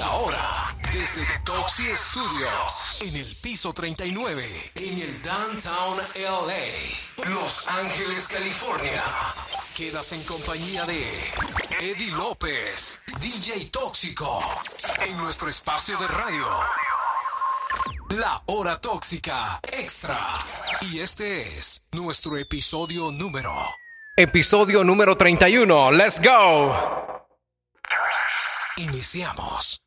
la hora. Desde Toxi Studios, en el piso 39, en el Downtown LA, Los Ángeles, California. Quedas en compañía de Eddie López, DJ Tóxico, en nuestro espacio de radio. La hora tóxica extra. Y este es nuestro episodio número. Episodio número 31. Let's go. Iniciamos.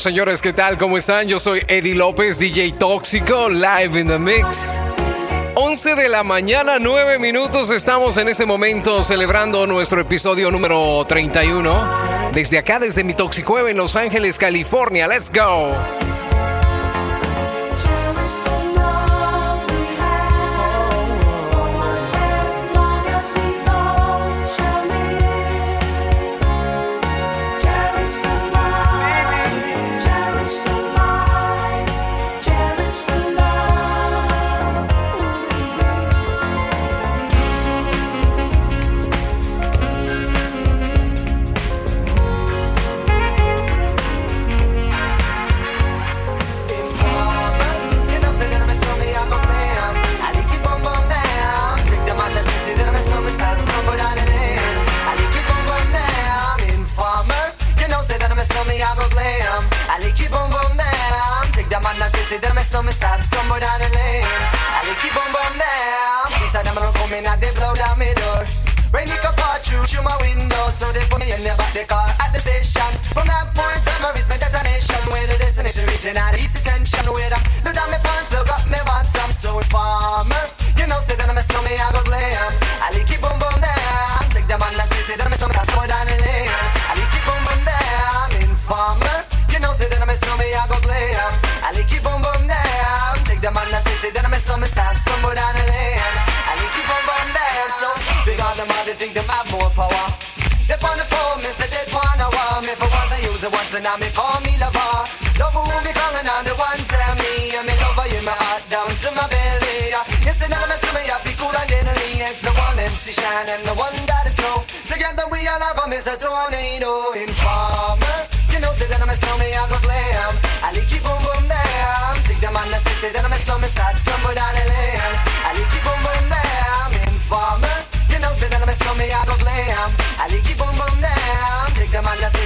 Señores, ¿qué tal? ¿Cómo están? Yo soy Eddie López, DJ Tóxico, live in the mix. 11 de la mañana, 9 minutos. Estamos en este momento celebrando nuestro episodio número 31. Desde acá, desde mi Toxicueva en Los Ángeles, California. ¡Let's go! and I may call me lover. Love who be calling on the one tell me. I'm in love in my heart down to my belly. Yes, and I'm a summer, I feel cool and deadly. It's the one MC Shine and the one that is snow. Together we all have them is a tornado. Informer, you know, say that I'm a snowman, I go glam. I like you boom boom damn. Take them on the city, then I'm a snowman, start somewhere down the lane. I like you boom boom damn. Informer, you know, say that I'm a snowman, I go glam. I like you boom boom damn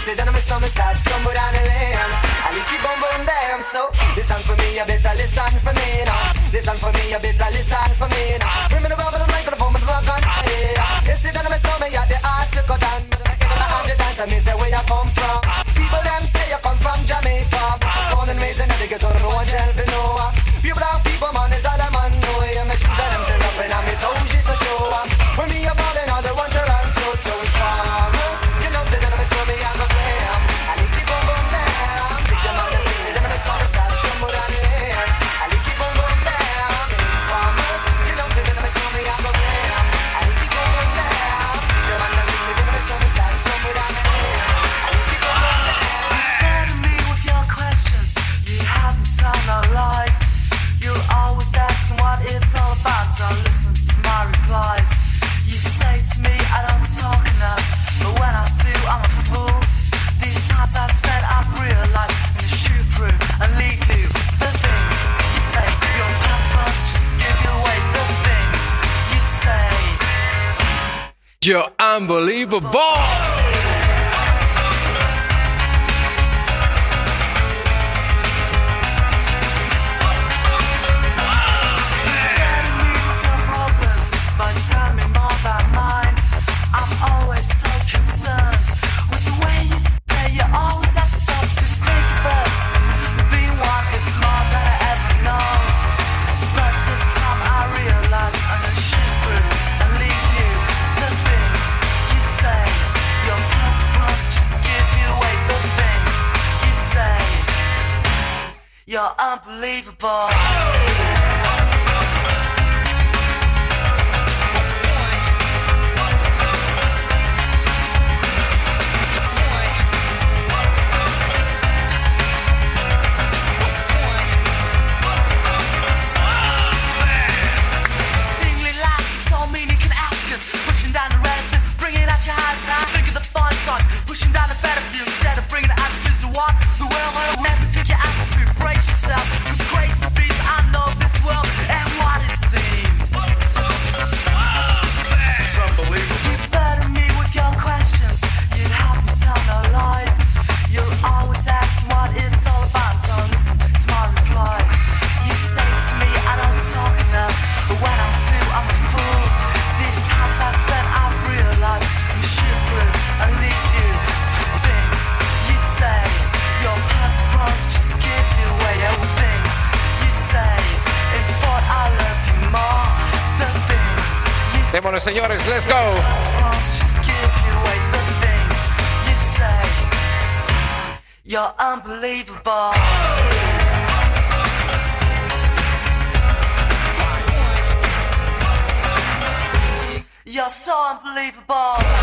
say that I'm a stomach starts stumble down the lane. I keep on boom them, so listen for me, you better listen for me now. Listen for me, you better listen for me now. Unbelievable. señores. Let's go. You're unbelievable. You're so unbelievable.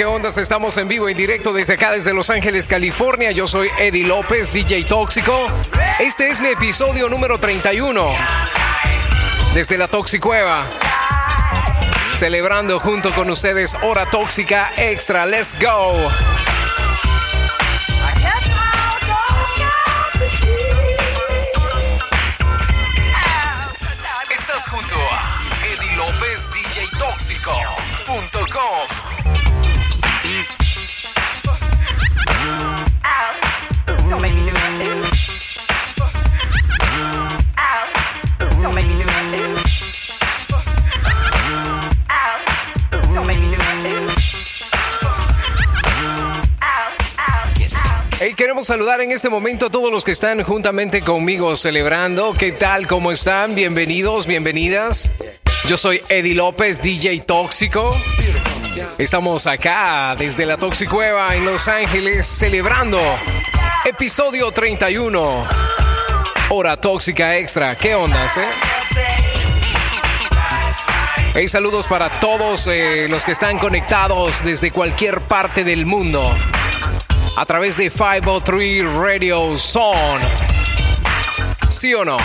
qué ondas. Estamos en vivo, en directo desde acá, desde Los Ángeles, California. Yo soy Eddie López, DJ Tóxico. Este es mi episodio número 31 desde la Toxicueva. Celebrando junto con ustedes Hora Tóxica Extra. Let's go. Estás junto a Eddie López, DJ Tóxico.com. Saludar en este momento a todos los que están juntamente conmigo celebrando. ¿Qué tal? ¿Cómo están? Bienvenidos, bienvenidas. Yo soy Eddie López, DJ Tóxico. Estamos acá desde la Toxicueva en Los Ángeles celebrando episodio 31. Hora Tóxica Extra. ¿Qué ondas, eh? Hey, saludos para todos eh, los que están conectados desde cualquier parte del mundo a través de 503 Radio Zone. ¿Sí o no?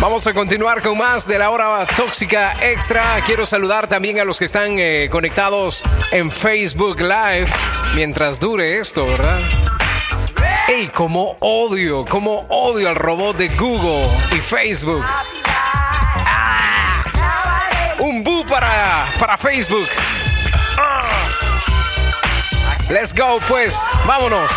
Vamos a continuar con más de la hora tóxica extra. Quiero saludar también a los que están eh, conectados en Facebook Live mientras dure esto, ¿verdad? ¡Ey, cómo odio, cómo odio al robot de Google y Facebook! Para, para Facebook. ¡Ah! Let's go, pues. Vámonos.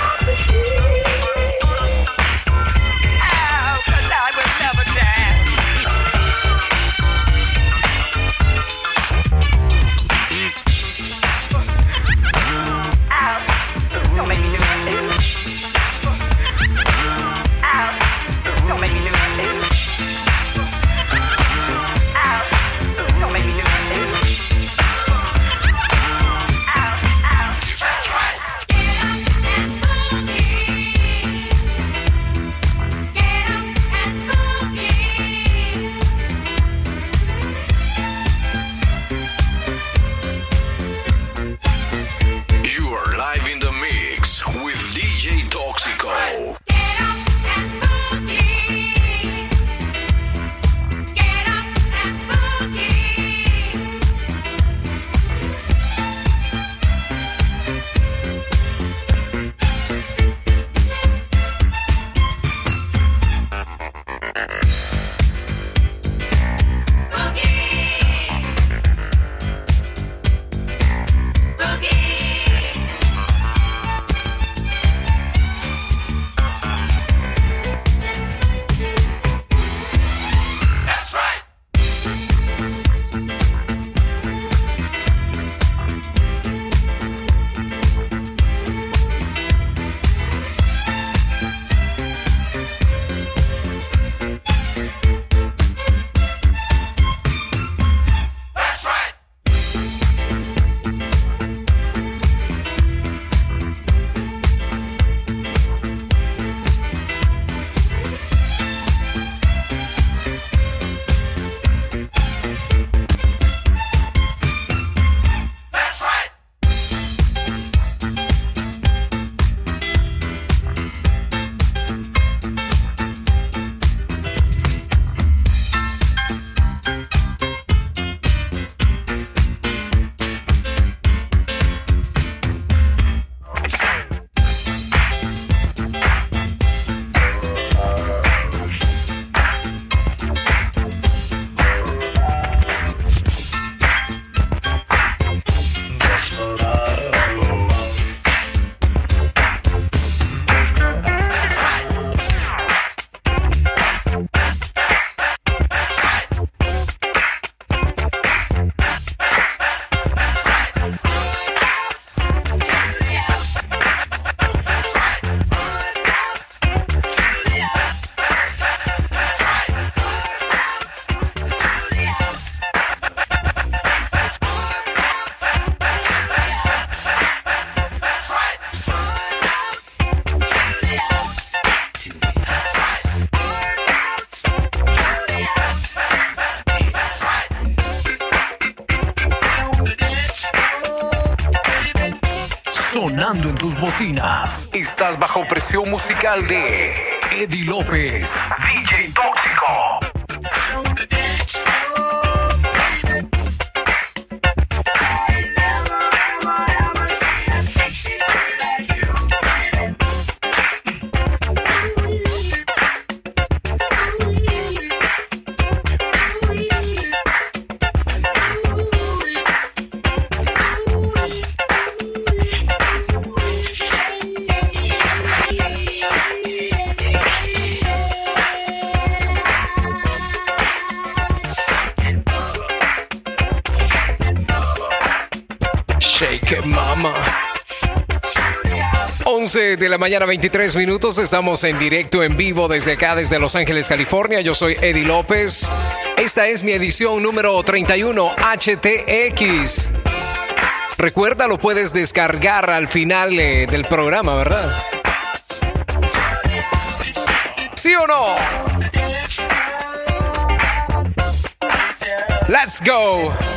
Musical de Eddie López, 11 de la mañana, 23 minutos. Estamos en directo, en vivo desde acá, desde Los Ángeles, California. Yo soy Eddie López. Esta es mi edición número 31 HTX. Recuerda, lo puedes descargar al final eh, del programa, ¿verdad? ¿Sí o no? Let's go.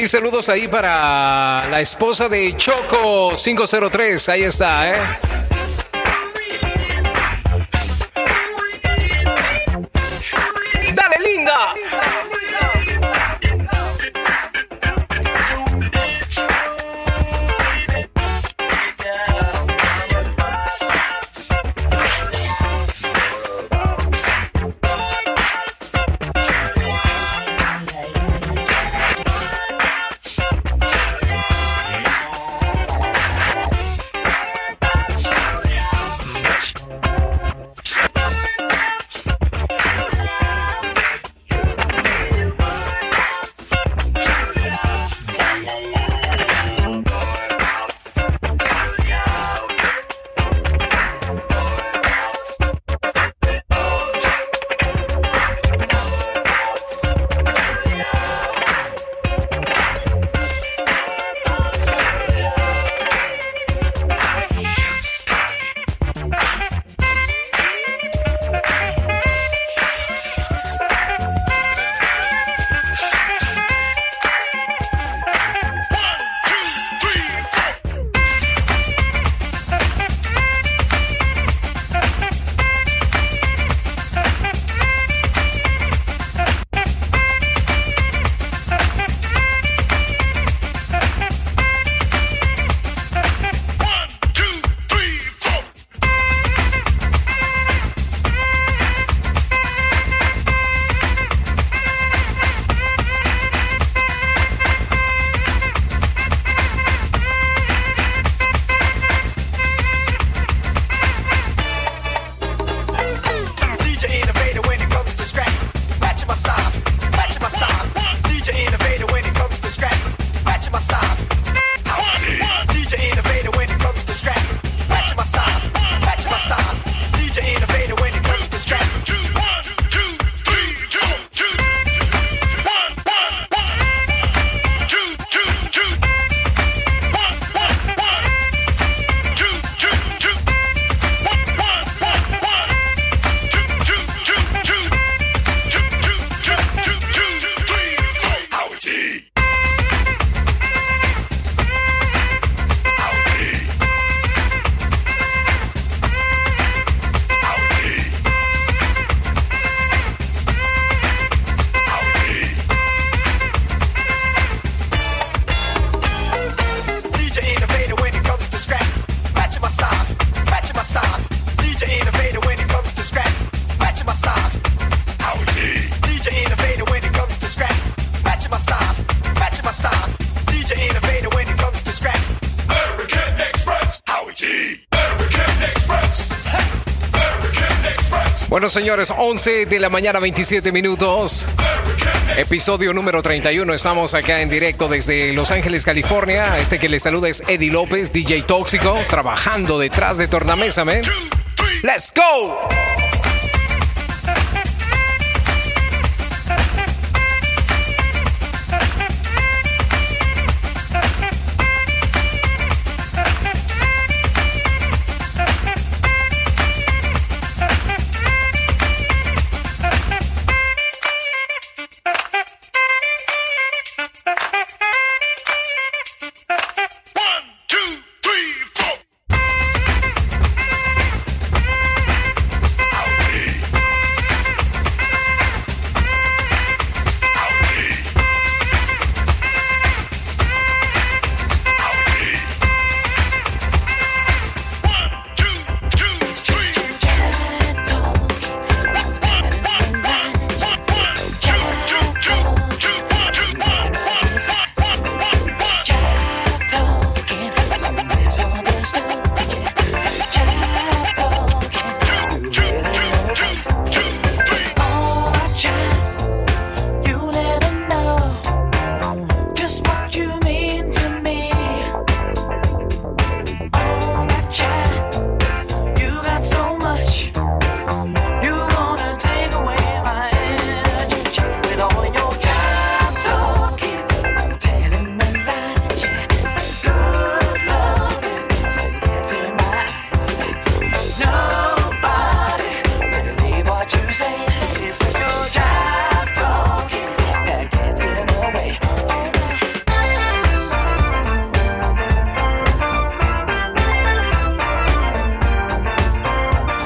Hey, saludos ahí para la esposa de Choco 503. Ahí está, ¿eh? Señores, 11 de la mañana, 27 minutos. Episodio número 31. Estamos acá en directo desde Los Ángeles, California. Este que les saluda es Eddie López, DJ Tóxico, trabajando detrás de Tornamesa, man. ¡Let's go!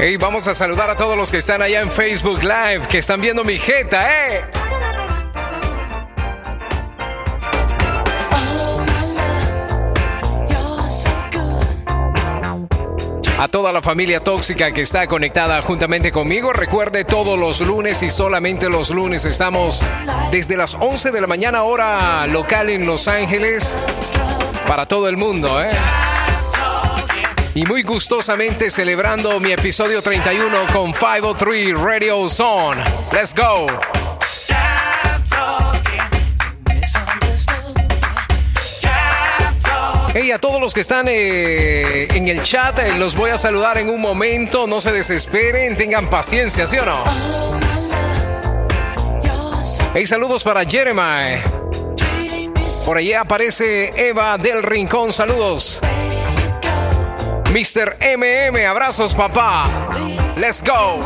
Hey, vamos a saludar a todos los que están allá en Facebook Live, que están viendo mi jeta, ¿eh? A toda la familia tóxica que está conectada juntamente conmigo, recuerde todos los lunes y solamente los lunes estamos desde las 11 de la mañana hora local en Los Ángeles para todo el mundo, ¿eh? y muy gustosamente celebrando mi episodio 31 con 503 Radio Zone. Let's go. Hey, a todos los que están eh, en el chat, eh, los voy a saludar en un momento. No se desesperen, tengan paciencia, ¿sí o no? Hey, saludos para Jeremiah. Por allí aparece Eva del Rincón, saludos. Mr. MM, abrazos papá. Let's go.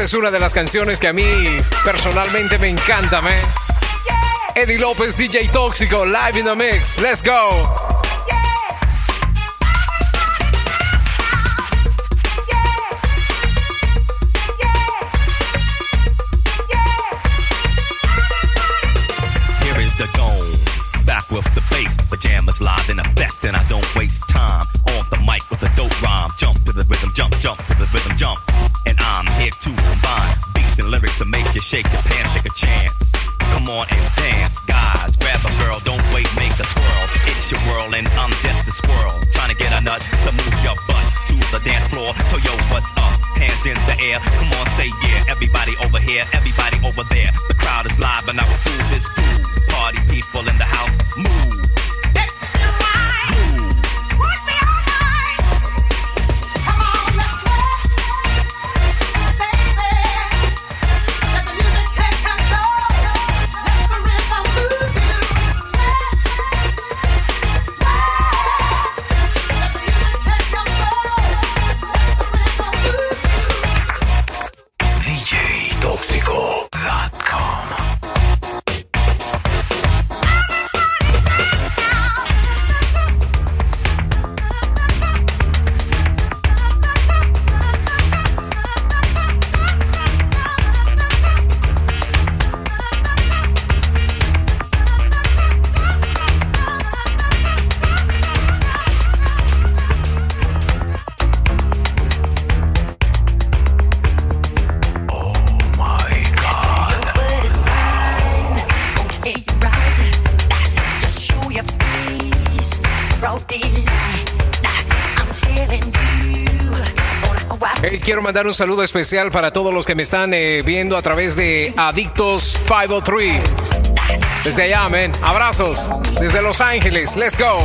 Esta es una de las canciones que a mí personalmente me encanta, man. ¿eh? Eddie López, DJ Tóxico, live in the mix. Let's go. here, everybody over there. The crowd is live, and I will do this. Quiero mandar un saludo especial para todos los que me están eh, viendo a través de Adictos 503. Desde allá, amén. Abrazos. Desde Los Ángeles. Let's go.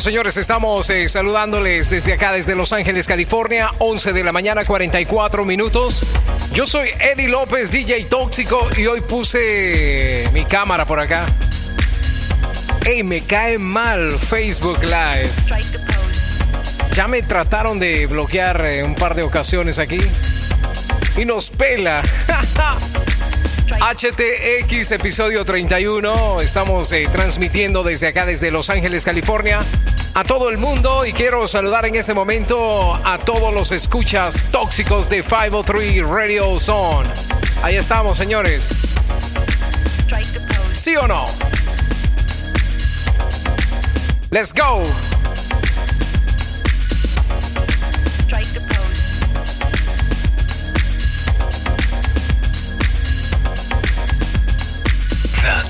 Señores, estamos eh, saludándoles desde acá, desde Los Ángeles, California, 11 de la mañana, 44 minutos. Yo soy Eddie López, DJ Tóxico, y hoy puse mi cámara por acá. Ey, me cae mal Facebook Live. Ya me trataron de bloquear eh, un par de ocasiones aquí. Y nos pela. HTX episodio 31. Estamos eh, transmitiendo desde acá, desde Los Ángeles, California a todo el mundo y quiero saludar en este momento a todos los escuchas tóxicos de 503 Radio Zone. Ahí estamos, señores. ¿Sí o no? Let's go.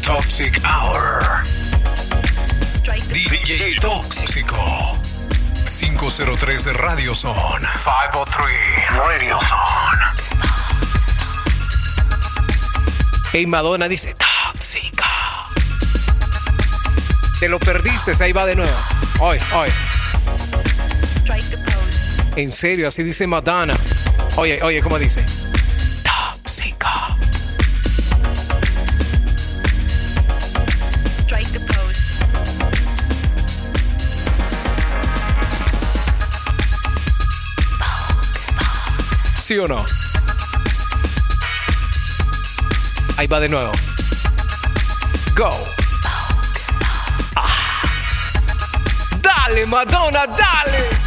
Toxic DJ Tóxico. 503 Radio Zone. 503 Radio Zone. Hey Madonna dice Tóxico. Te lo perdiste, ahí va de nuevo. Hoy, hoy. En serio, así dice Madonna. Oye, oye, ¿cómo dice? ¿sí o no? Ahí va de nuevo. Go. Ah. Dale, Madonna, dale.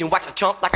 and wax a chump like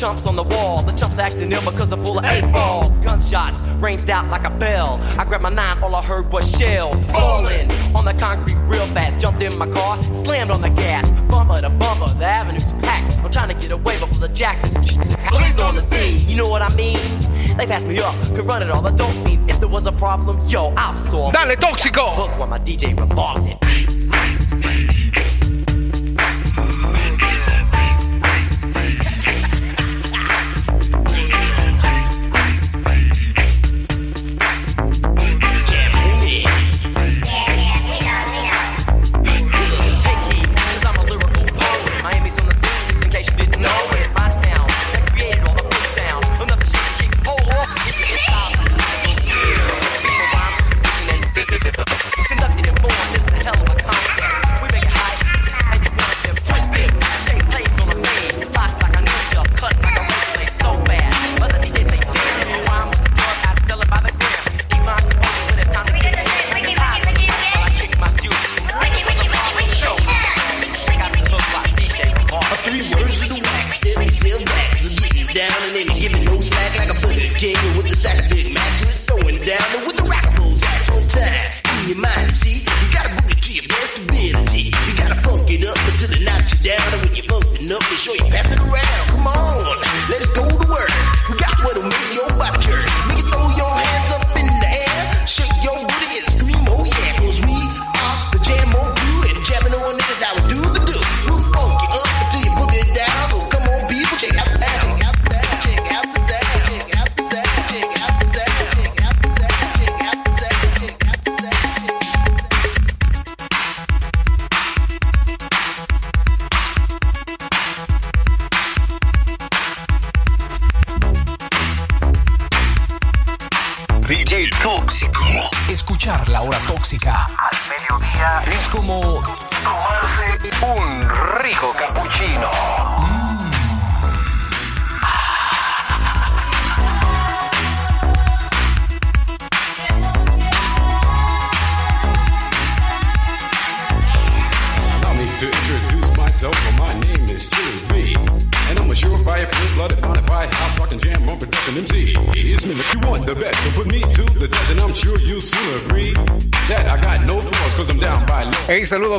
chumps on the wall. The chumps acting ill because I'm full of eight ball. Gunshots ranged out like a bell. I grabbed my nine, all I heard was shells falling on the concrete real fast. Jumped in my car, slammed on the gas. Bumper to bumper, the avenue's packed. I'm trying to get away before the jackers. Police on the scene, you know what I mean? They passed me up, could run it all. I don't mean if there was a problem, yo, I'll solve it. Dale, tóxico! Hook while my DJ revolves it. Peace, peace, peace.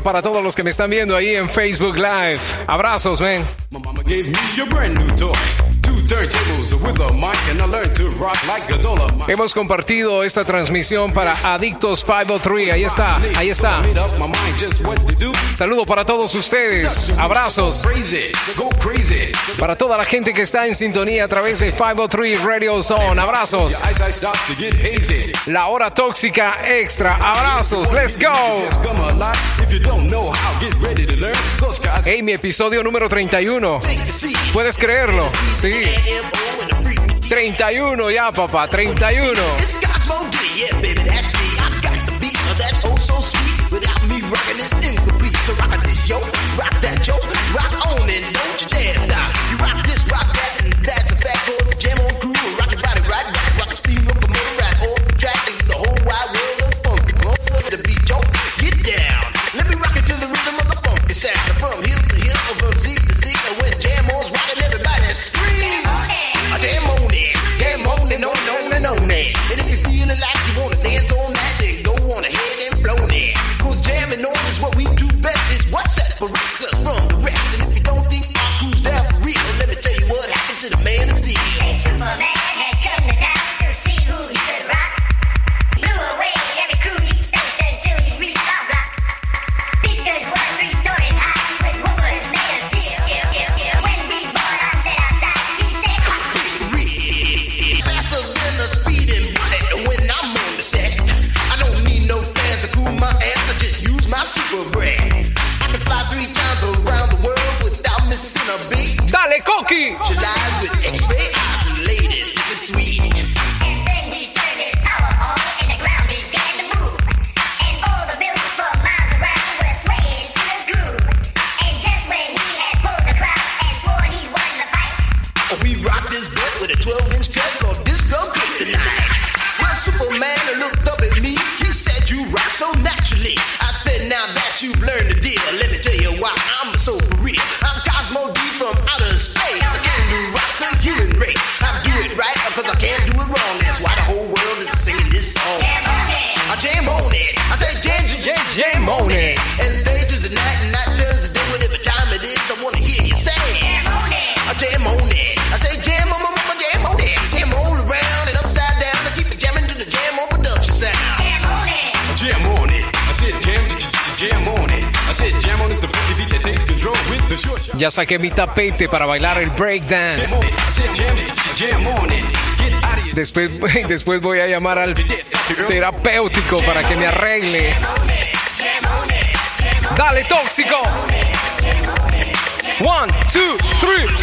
Para todos los que me están viendo ahí en Facebook Live. Abrazos, man. Hemos compartido esta transmisión para Adictos 503. Ahí está, ahí está. Saludo para todos ustedes. Abrazos. Para toda la gente que está en sintonía a través de 503 Radio Zone. Abrazos. La hora tóxica extra. Abrazos. Let's go. Hey, mi episodio número 31. ¿Puedes creerlo? Sí. 31 ya, papá, 31. tapete para bailar el breakdance. Después, después voy a llamar al terapéutico para que me arregle. Dale, tóxico. One, two, three.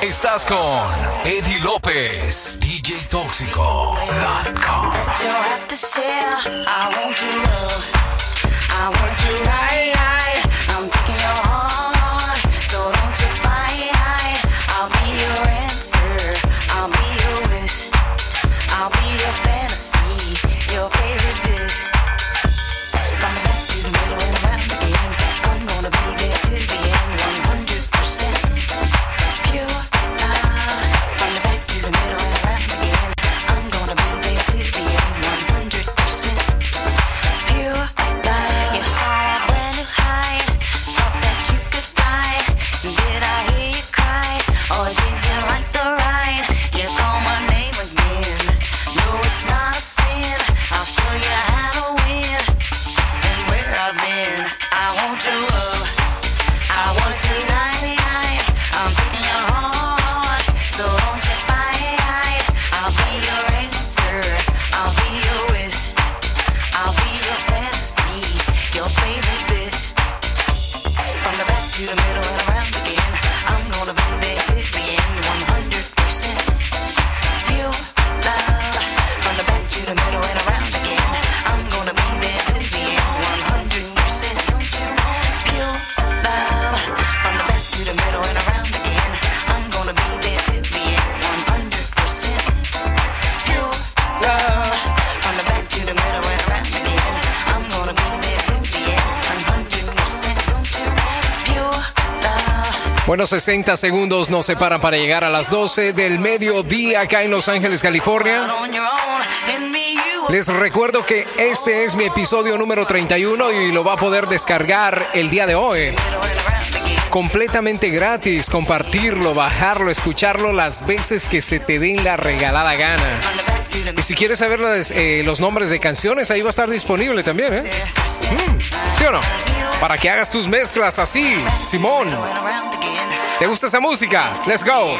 Estás con Eddie López, DJ Tóxico. Always easy like the ride. Bueno, 60 segundos nos separan para llegar a las 12 del mediodía acá en Los Ángeles, California. Les recuerdo que este es mi episodio número 31 y lo va a poder descargar el día de hoy. Completamente gratis, compartirlo, bajarlo, escucharlo las veces que se te den la regalada gana. Y si quieres saber eh, los nombres de canciones, ahí va a estar disponible también, ¿eh? Mm, ¿Sí o no? Para que hagas tus mezclas así, Simón. ¿Te gusta esa música? Let's go.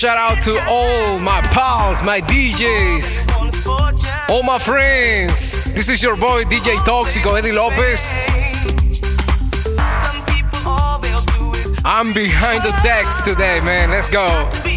shout out to all my pals, my DJs, all my friends. This is your boy DJ Toxico Eddie Lopez. I'm behind the decks today, man. Let's go.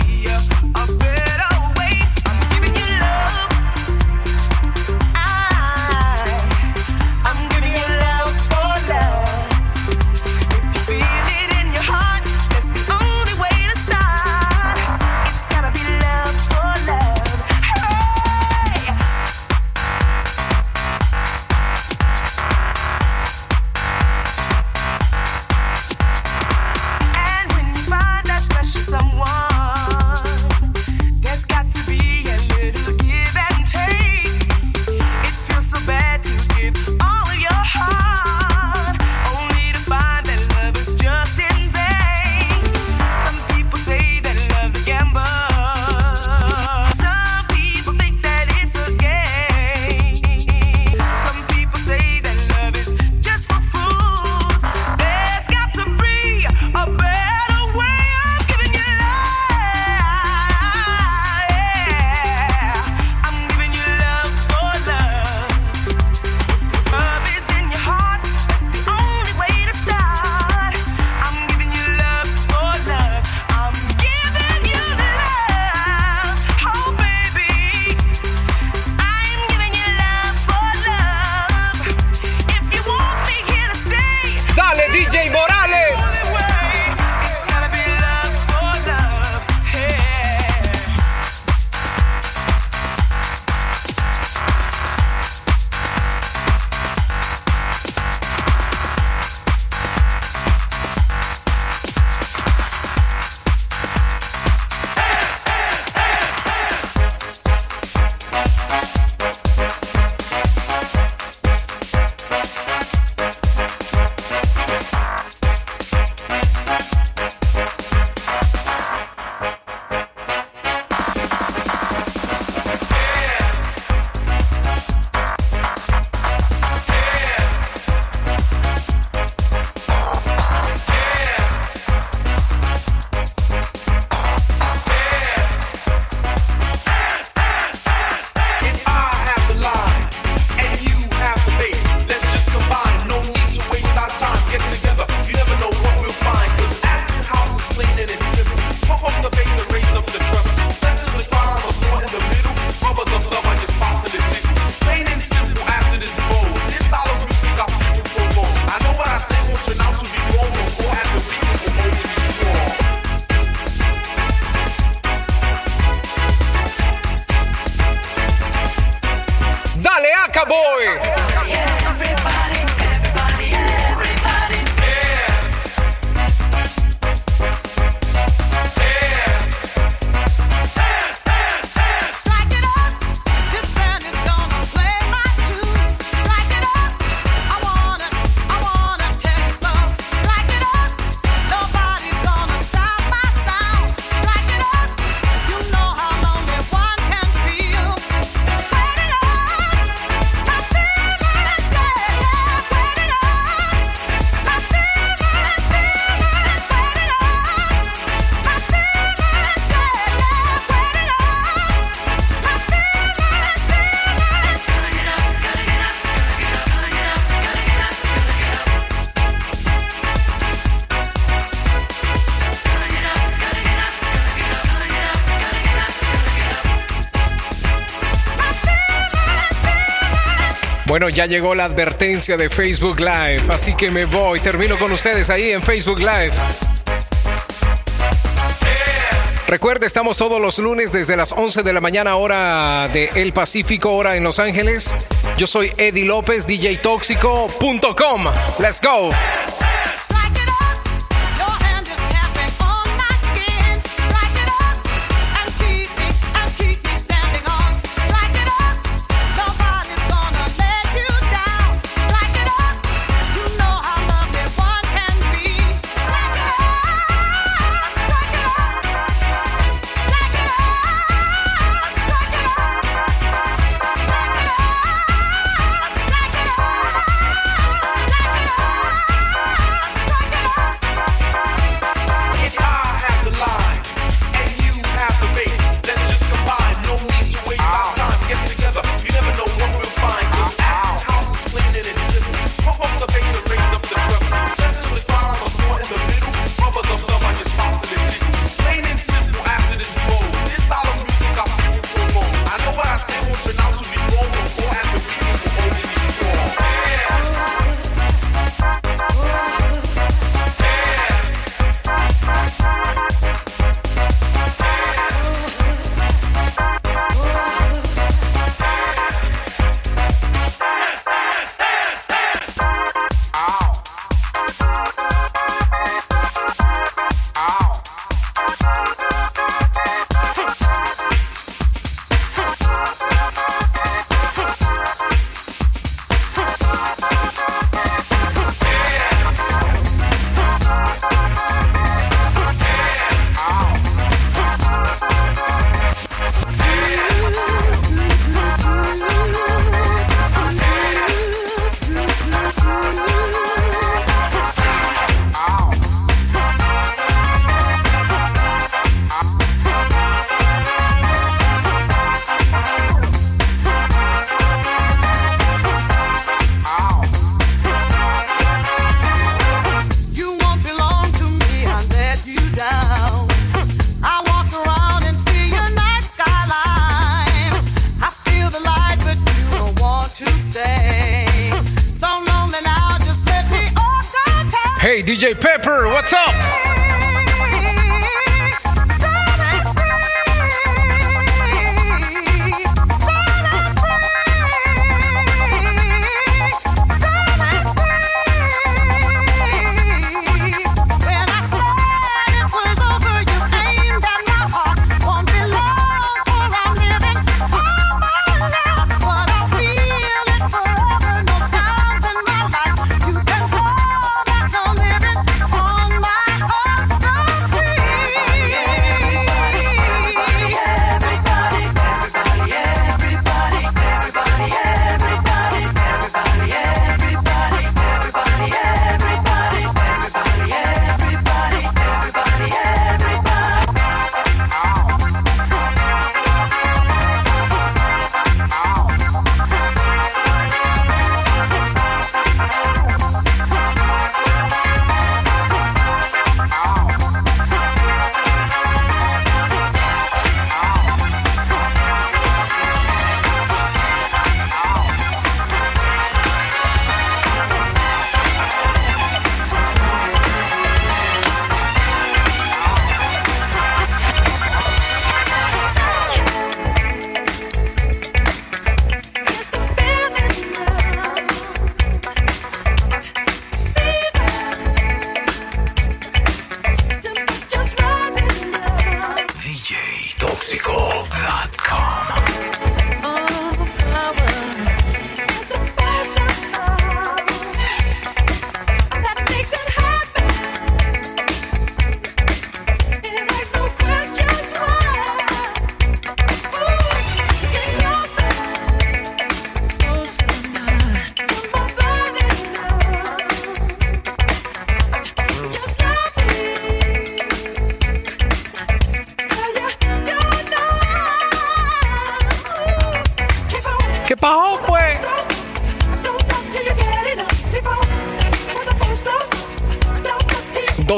Ya llegó la advertencia de Facebook Live, así que me voy. Termino con ustedes ahí en Facebook Live. Recuerde, estamos todos los lunes desde las 11 de la mañana hora de El Pacífico, hora en Los Ángeles. Yo soy Eddie López, DJ DJTóxico.com. Let's go.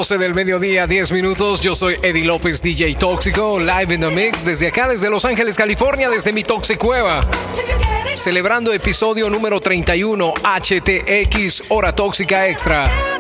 12 del mediodía, 10 minutos. Yo soy Eddie López, DJ Tóxico, live in the mix desde acá, desde Los Ángeles, California, desde mi Toxicueva. Celebrando episodio número 31, HTX, Hora Tóxica Extra.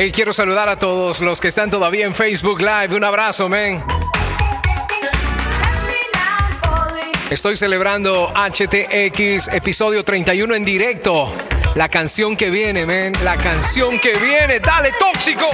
Hey, quiero saludar a todos los que están todavía en Facebook Live. Un abrazo, men. Estoy celebrando HTX episodio 31 en directo. La canción que viene, men. La canción que viene. Dale, tóxico.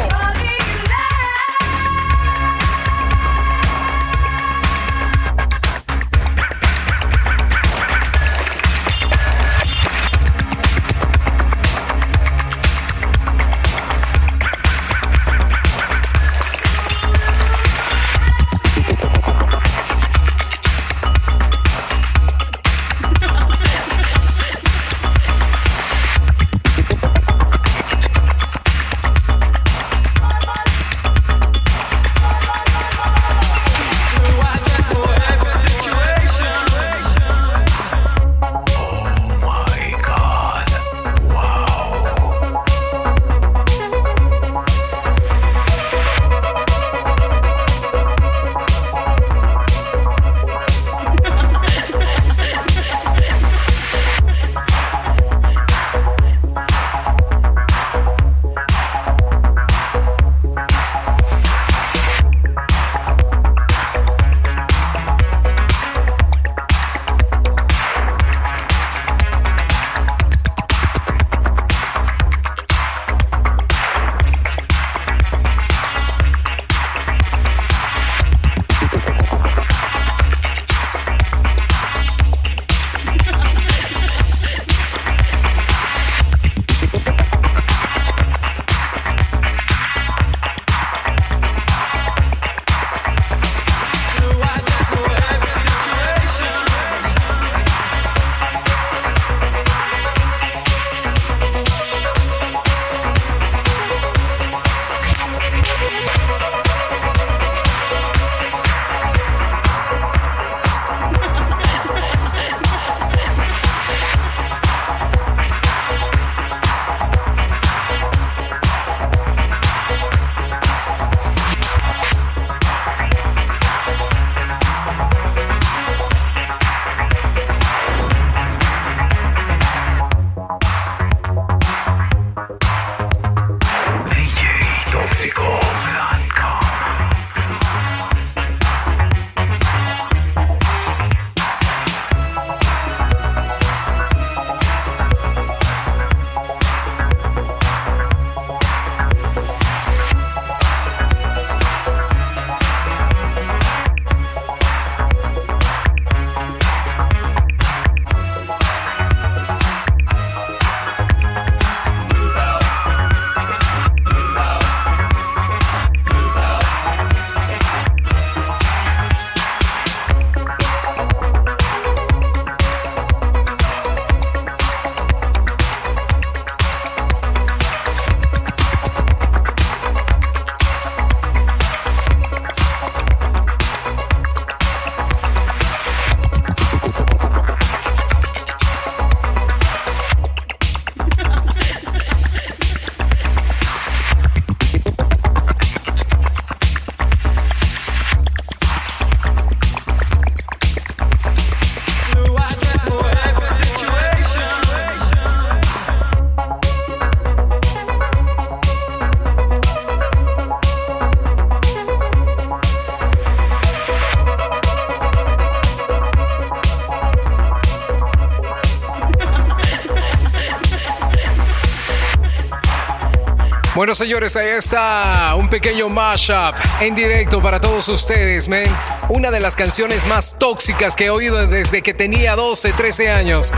Bueno, señores, ahí está un pequeño mashup en directo para todos ustedes, men. Una de las canciones más tóxicas que he oído desde que tenía 12, 13 años.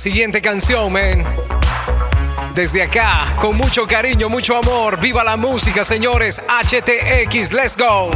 Siguiente canción, men. Desde acá, con mucho cariño, mucho amor. Viva la música, señores. HTX, let's go.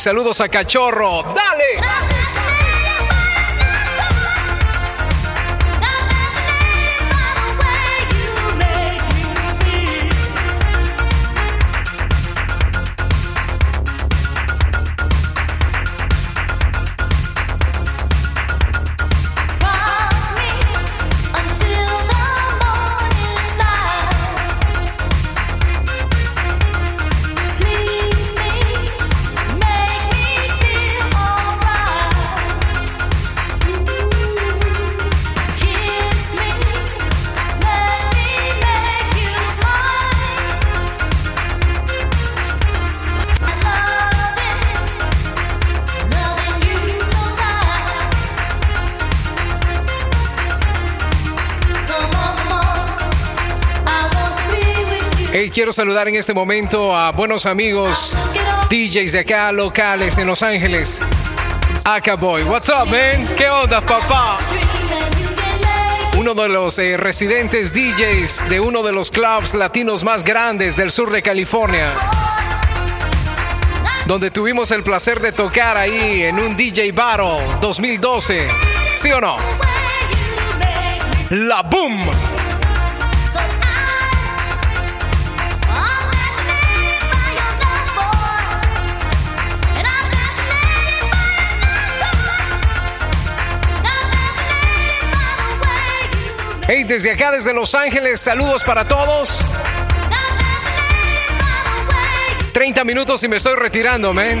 saludos a Cachorro. ¡Dale! Quiero saludar en este momento a buenos amigos, DJs de acá, locales en Los Ángeles. Acaboy, what's up, man? ¿Qué onda, papá? Uno de los eh, residentes DJs de uno de los clubs latinos más grandes del sur de California. Donde tuvimos el placer de tocar ahí en un DJ Battle 2012. ¿Sí o no? La Boom. Hey, desde acá, desde Los Ángeles, saludos para todos. 30 minutos y me estoy retirando, man.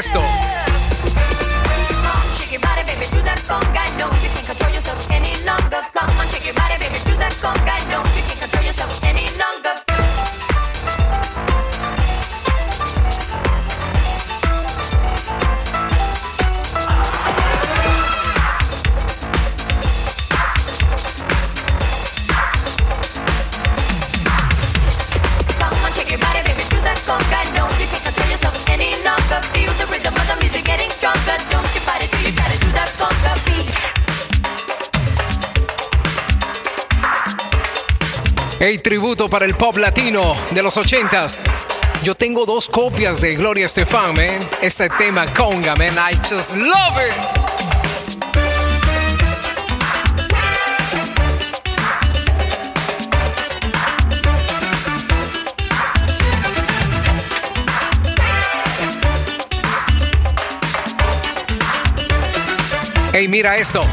esto. Hey, tributo para el pop latino de los ochentas. Yo tengo dos copias de Gloria Estefan, man. Ese tema conga, man. I just love it. Hey, mira esto.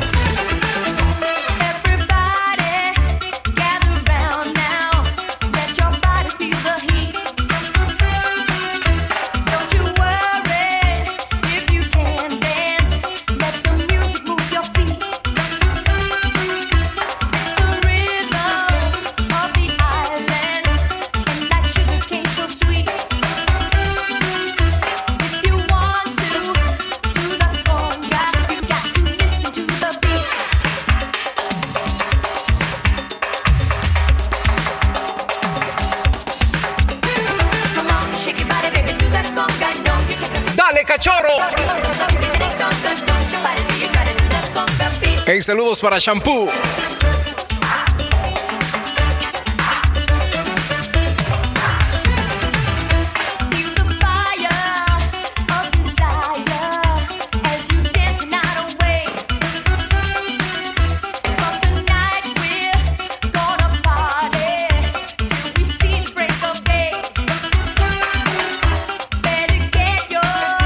Saludos para Shampoo.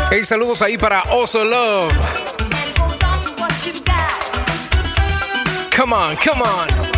Hey, saludos ahí para Oso Love. Come on, come on.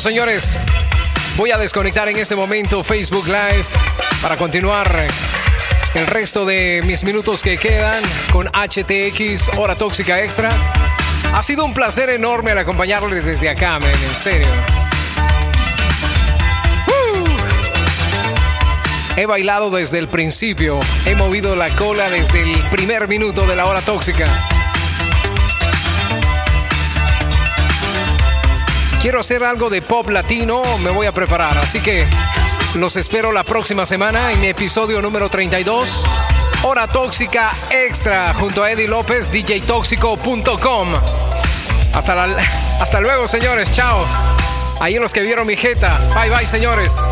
Señores, voy a desconectar en este momento Facebook Live para continuar el resto de mis minutos que quedan con HTX Hora Tóxica Extra. Ha sido un placer enorme acompañarles desde acá, men, en serio. Uh. He bailado desde el principio, he movido la cola desde el primer minuto de la hora tóxica. Quiero hacer algo de pop latino, me voy a preparar, así que los espero la próxima semana en mi episodio número 32, Hora Tóxica Extra, junto a Eddie López, djtóxico.com. Hasta, hasta luego, señores, chao. Ahí los que vieron mi jeta, bye bye, señores.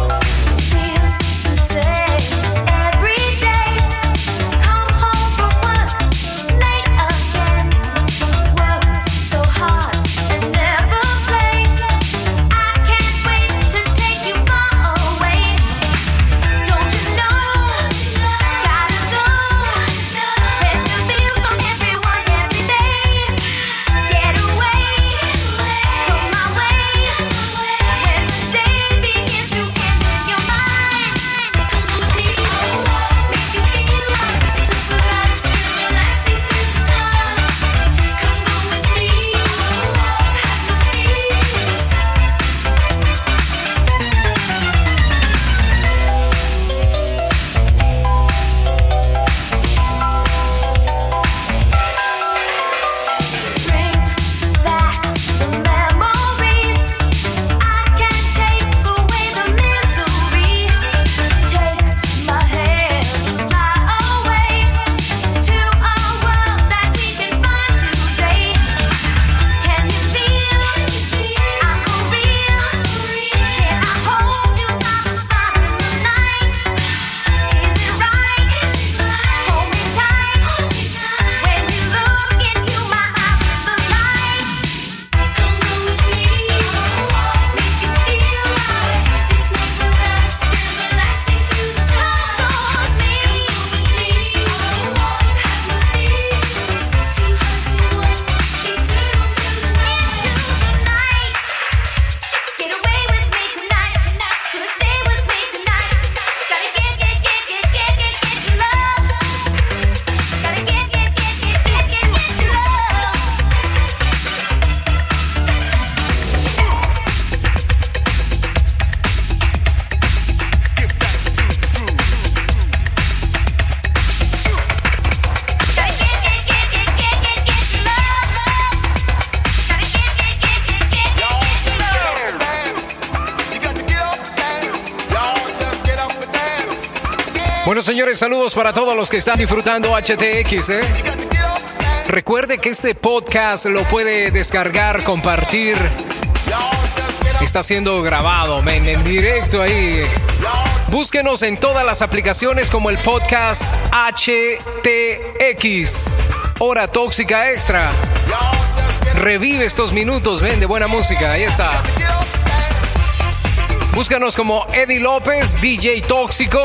saludos para todos los que están disfrutando HTX. ¿eh? Recuerde que este podcast lo puede descargar, compartir. Está siendo grabado, men, en directo ahí. Búsquenos en todas las aplicaciones como el podcast HTX, Hora Tóxica Extra. Revive estos minutos, ven, de buena música, ahí está. Búscanos como Eddie López, DJ Tóxico.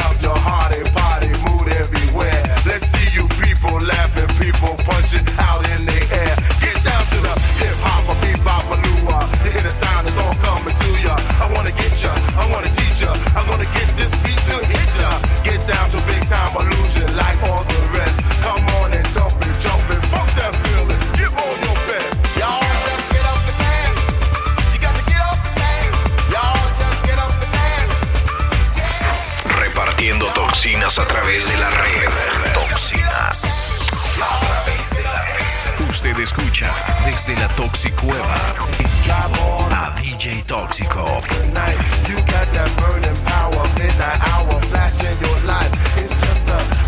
a través de la red. Toxinas. Usted escucha desde la Toxicueva a DJ Tóxico.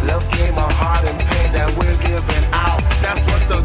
Love game of and pain that we're giving out. That's what the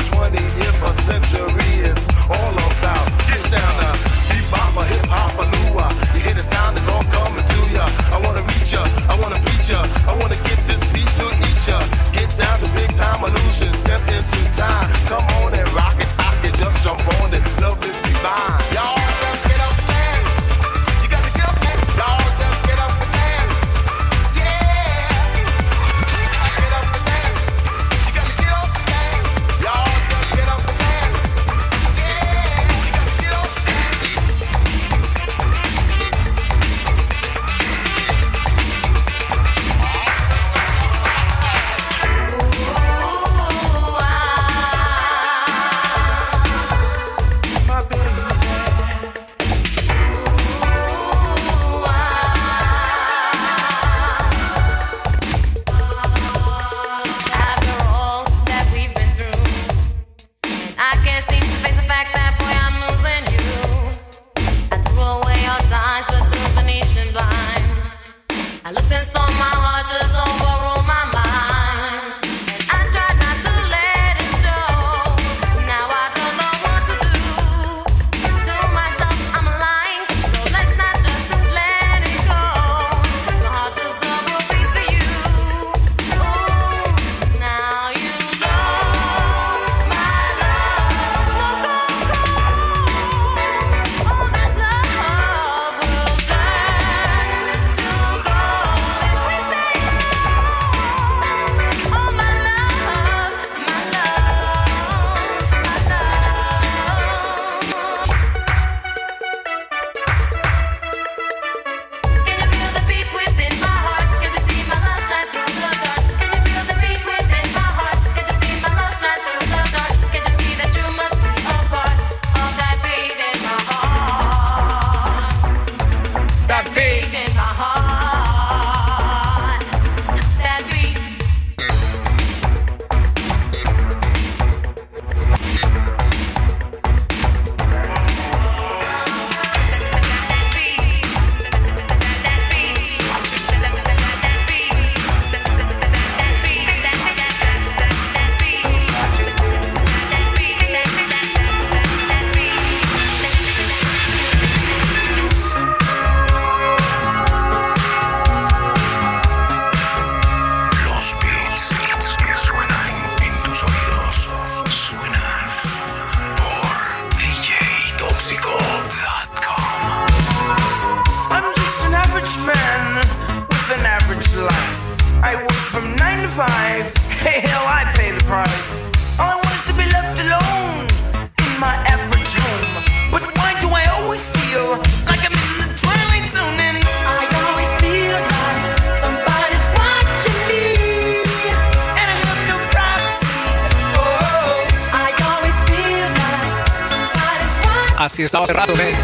estaba hace rato, ¿eh?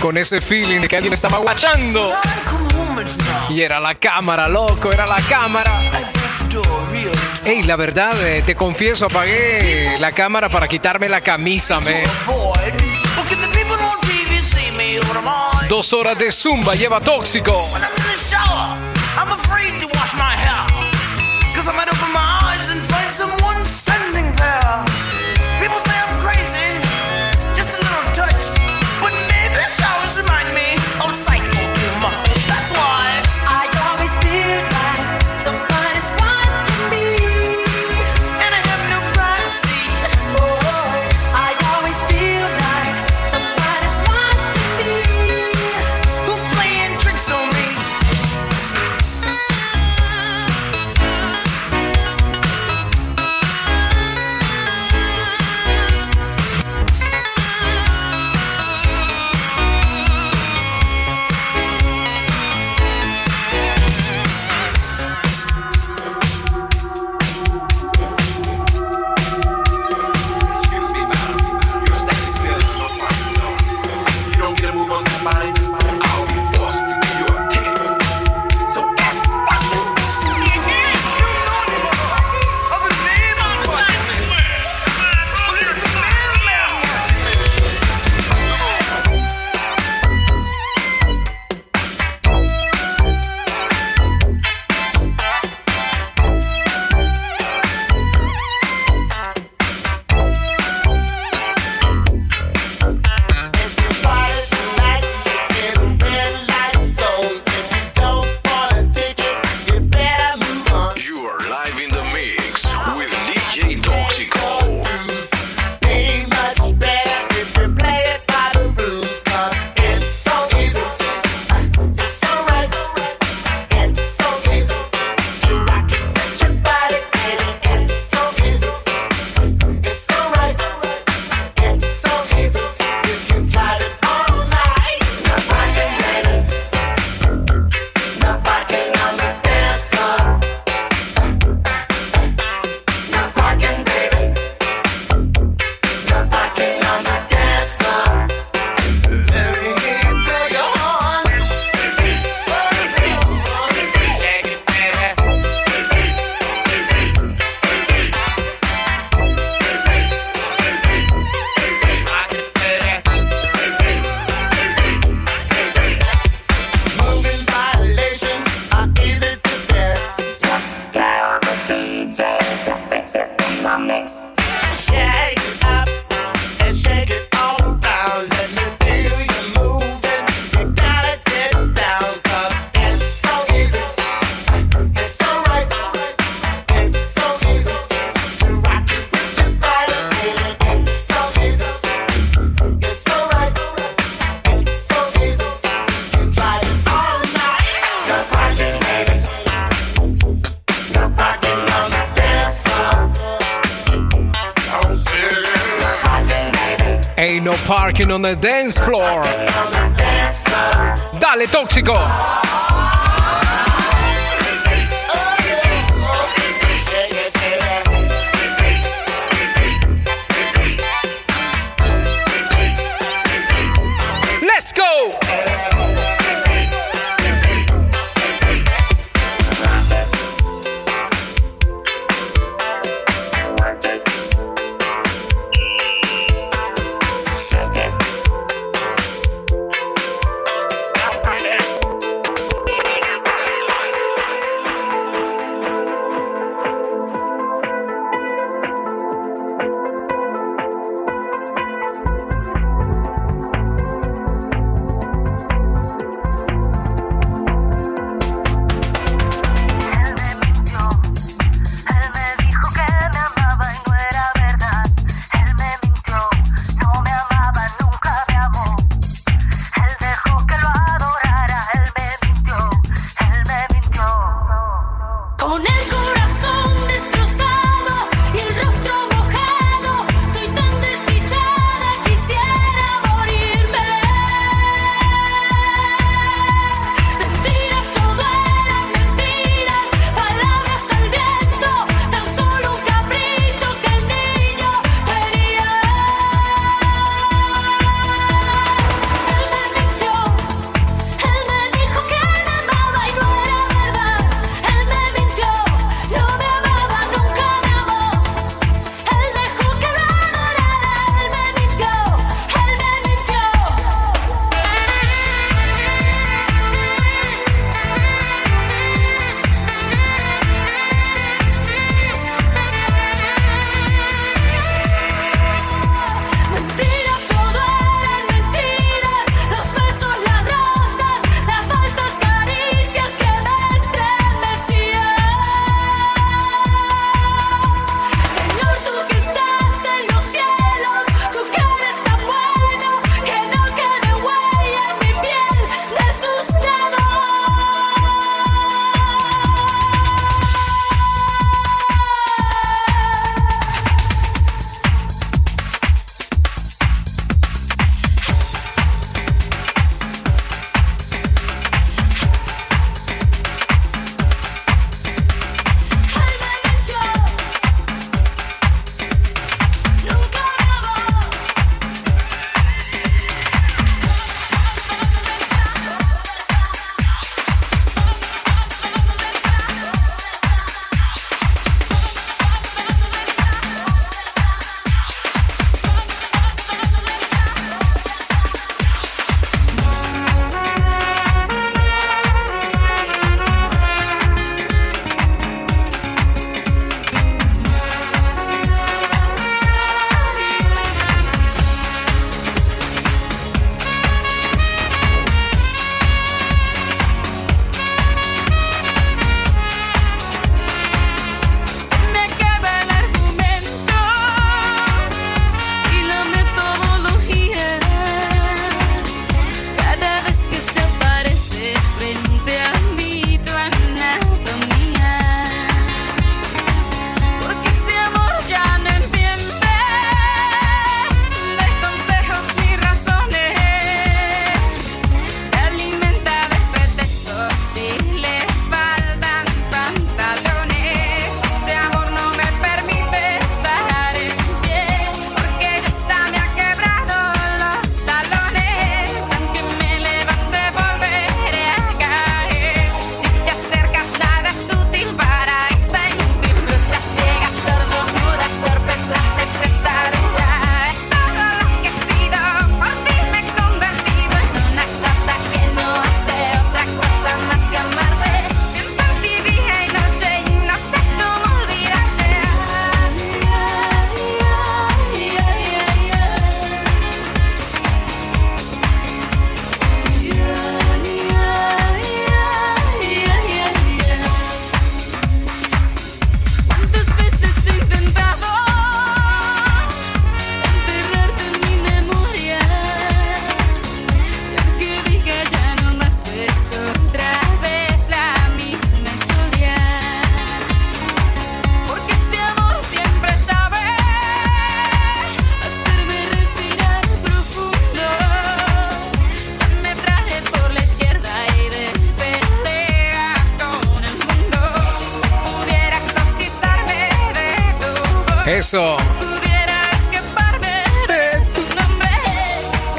Con ese feeling de que alguien estaba guachando. Y era la cámara, loco, era la cámara. Ey, la verdad, eh, te confieso, apagué la cámara para quitarme la camisa, me. Dos horas de zumba lleva tóxico. on the dance floor.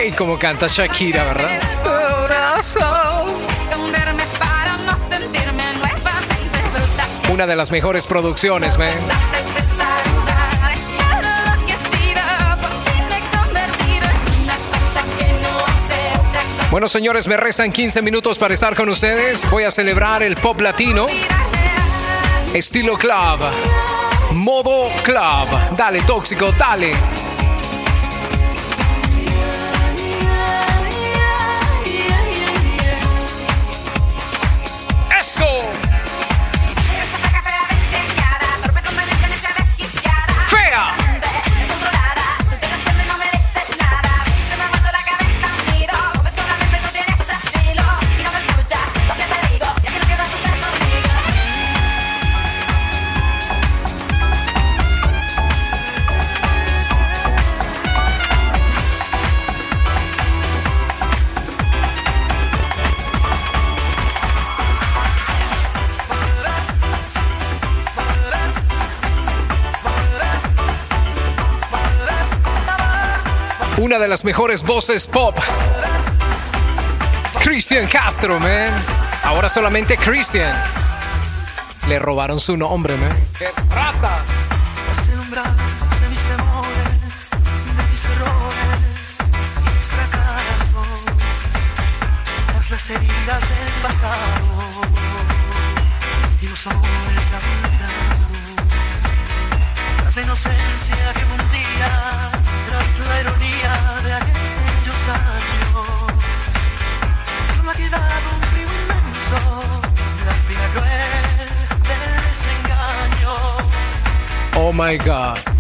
Y como canta Shakira, ¿verdad? Una de las mejores producciones, man. Bueno, señores, me restan 15 minutos para estar con ustedes. Voy a celebrar el pop latino. Estilo club. Modo Club. Dale, tóxico, dale. una de las mejores voces pop. Cristian Castro, man. Ahora solamente Cristian. Le robaron su nombre, man. ¡Qué trata! las heridas del pasado y los amores ya. Tras la inocencia que un tras la ironía. Oh my God.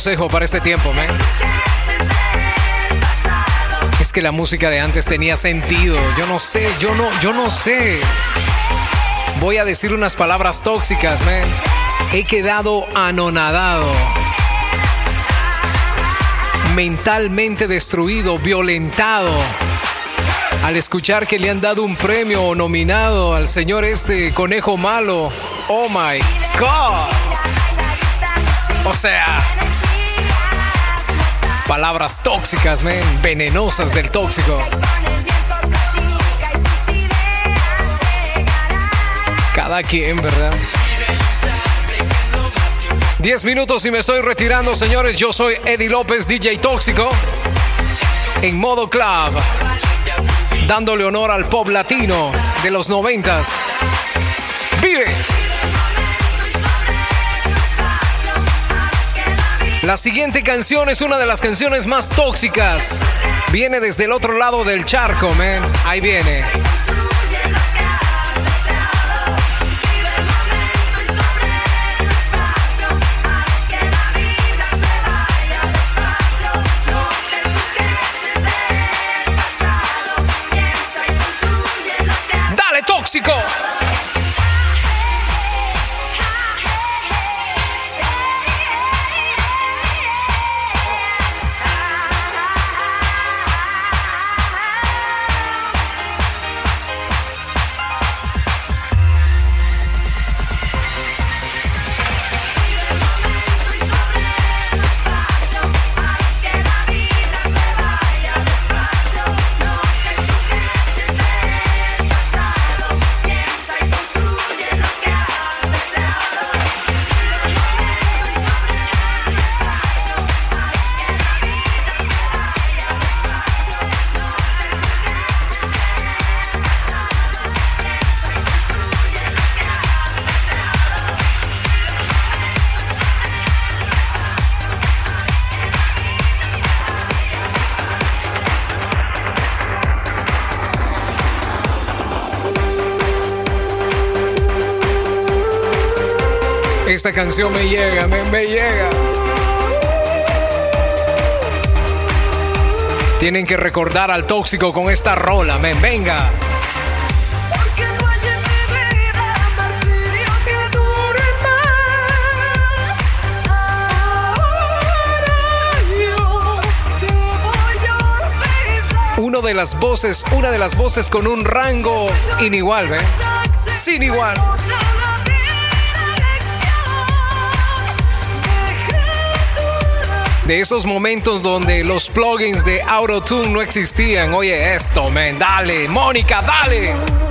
consejo para este tiempo, man. Es que la música de antes tenía sentido. Yo no sé, yo no, yo no sé. Voy a decir unas palabras tóxicas, man. He quedado anonadado. Mentalmente destruido, violentado al escuchar que le han dado un premio o nominado al señor este conejo malo. Oh my god. O sea, palabras tóxicas, venenosas del tóxico. Cada quien, ¿verdad? Diez minutos y me estoy retirando, señores. Yo soy Eddie López, DJ Tóxico, en modo club, dándole honor al pop latino de los noventas. ¡Vive! La siguiente canción es una de las canciones más tóxicas. Viene desde el otro lado del charco, man. Ahí viene. Esta canción me llega, me, me llega. Tienen que recordar al tóxico con esta rola, men, venga. Uno de las voces, una de las voces con un rango inigual, ¿ve? Sin igual. De esos momentos donde los plugins de AutoTune no existían. Oye, esto, men, dale, Mónica, dale.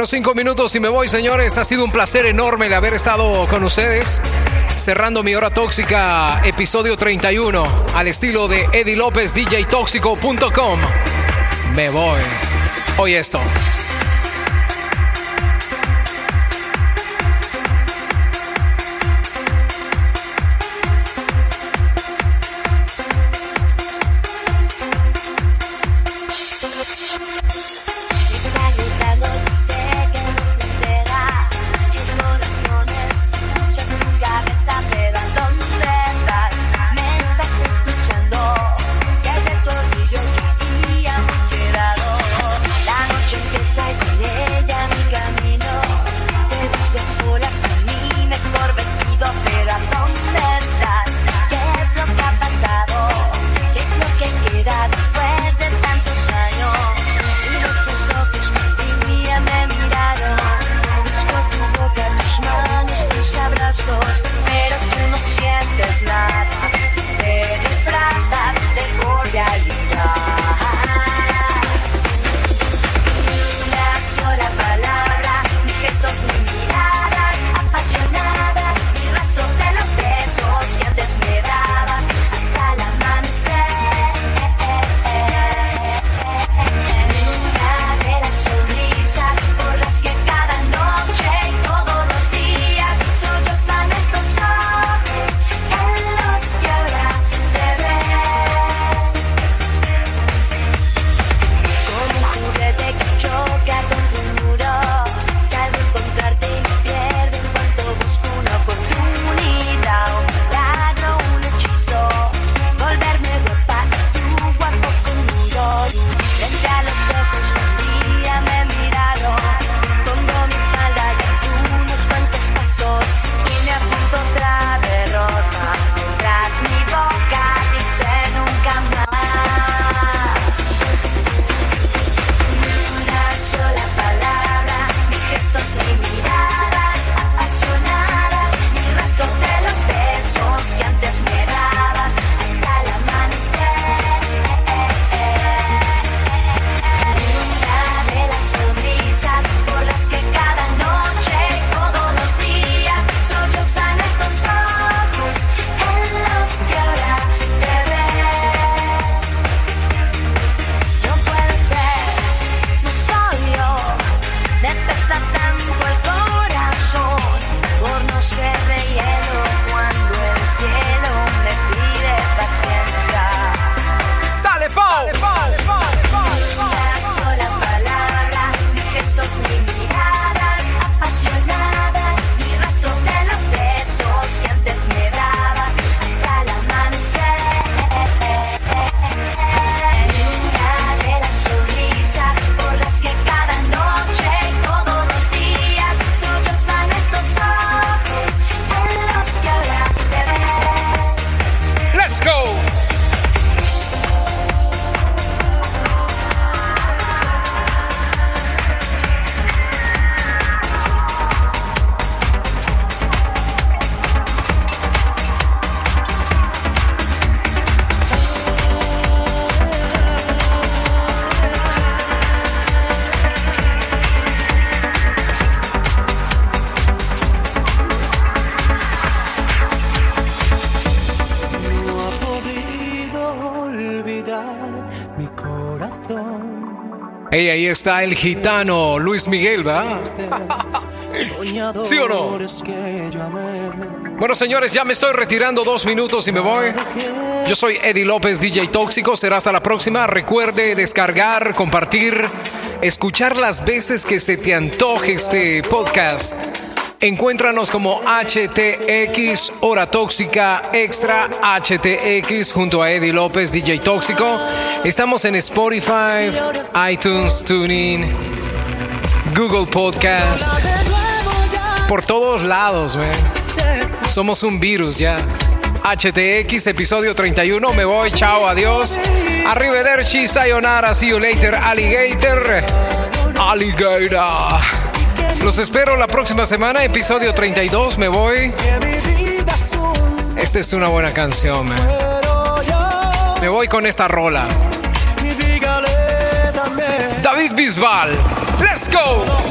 Bueno, cinco minutos y me voy, señores. Ha sido un placer enorme el haber estado con ustedes. Cerrando mi hora tóxica, episodio 31, al estilo de Eddie López, DJTóxico.com. Me voy. Oye esto. Hey, ahí está el gitano Luis Miguel, ¿va? ¿Sí o no? Bueno, señores, ya me estoy retirando dos minutos y me voy. Yo soy Eddie López, DJ Tóxico. Será hasta la próxima. Recuerde descargar, compartir, escuchar las veces que se te antoje este podcast. Encuéntranos como HTX Hora Tóxica Extra HTX junto a Eddie López, DJ Tóxico. Estamos en Spotify, iTunes, Tuning, Google Podcast. Por todos lados, güey. Somos un virus ya. HTX, episodio 31. Me voy, chao, adiós. Arrivederci, sayonara, see you later, alligator. Alligator. Los espero la próxima semana, episodio 32. Me voy. Esta es una buena canción, man. Me voy con esta rola. David Bisbal. Let's go.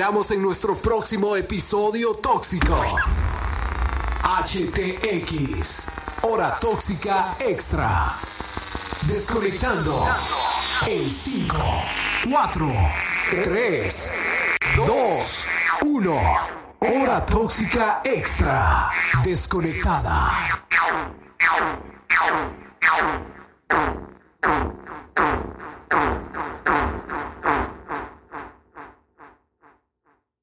esperamos en nuestro próximo episodio tóxico. HTX, hora tóxica extra. Desconectando en 5, 4, 3, 2, 1. Hora tóxica extra. Desconectada.